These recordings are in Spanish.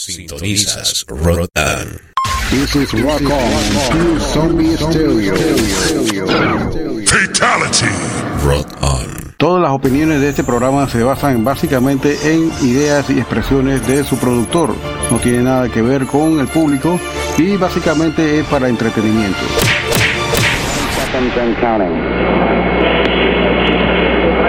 Sintonizas Rotan. This is Rock On, Zombie Stereo. Fatality. Rotan. Todas las opiniones de este programa se basan básicamente en ideas y expresiones de su productor. No tiene nada que ver con el público y básicamente es para entretenimiento.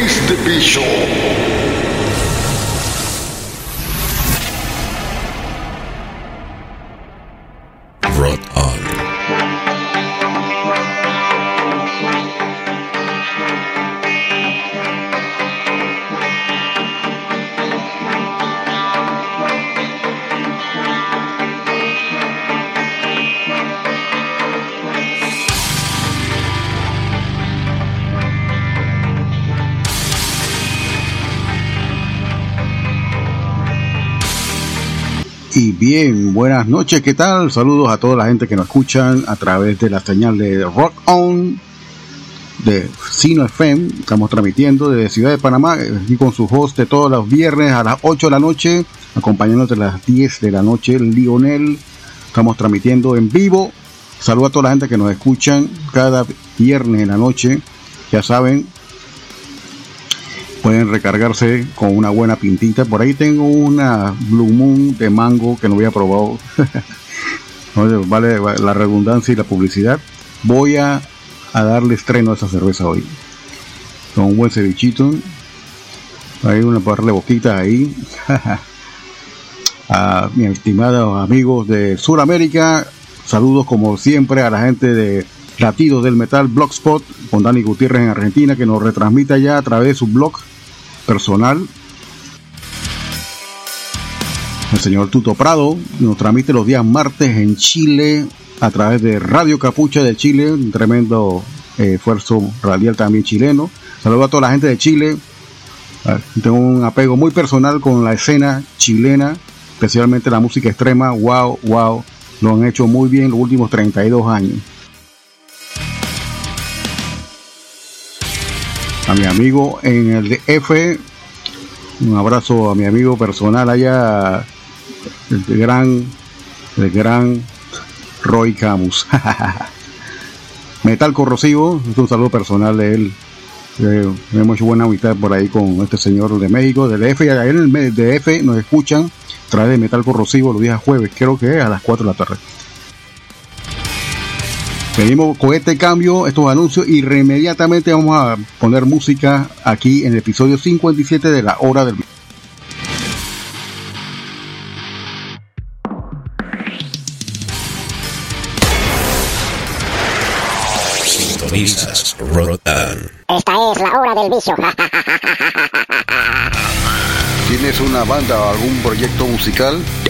is the bishop? brought up. Y bien, buenas noches, ¿qué tal? Saludos a toda la gente que nos escuchan a través de la señal de Rock On de Sino FM. Estamos transmitiendo desde Ciudad de Panamá, aquí con su host de todos los viernes a las 8 de la noche, acompañándote a las 10 de la noche, Lionel. Estamos transmitiendo en vivo. Saludos a toda la gente que nos escuchan cada viernes en la noche. Ya saben, pueden recargarse con una buena pintita. Por ahí tengo una Blue Moon de mango que no había probado. Vale la redundancia y la publicidad. Voy a, a darle estreno a esa cerveza hoy. Con un buen cevichito. Hay una par de boquitas ahí. a mis estimados amigos de Sudamérica. Saludos como siempre a la gente de Latidos del Metal Blogspot con Dani Gutiérrez en Argentina que nos retransmite ya a través de su blog personal. El señor Tuto Prado nos transmite los días martes en Chile a través de Radio Capucha de Chile, un tremendo eh, esfuerzo radial también chileno. Saludos a toda la gente de Chile. Ah, Tengo un apego muy personal con la escena chilena, especialmente la música extrema. Wow, wow, lo han hecho muy bien los últimos 32 años. A mi amigo en el DF. Un abrazo a mi amigo personal allá, el gran, el gran Roy Camus. Metal Corrosivo, es un saludo personal de él. Eh, hemos buena amistad por ahí con este señor de México, del DF. Y en el DF nos escuchan a través de Metal Corrosivo los días jueves, creo que a las 4 de la tarde. Venimos con este cambio, estos anuncios y inmediatamente vamos a poner música aquí en el episodio 57 de la hora del Sintonizas Rotan. Esta es la hora del vicio. ¿Tienes una banda o algún proyecto musical?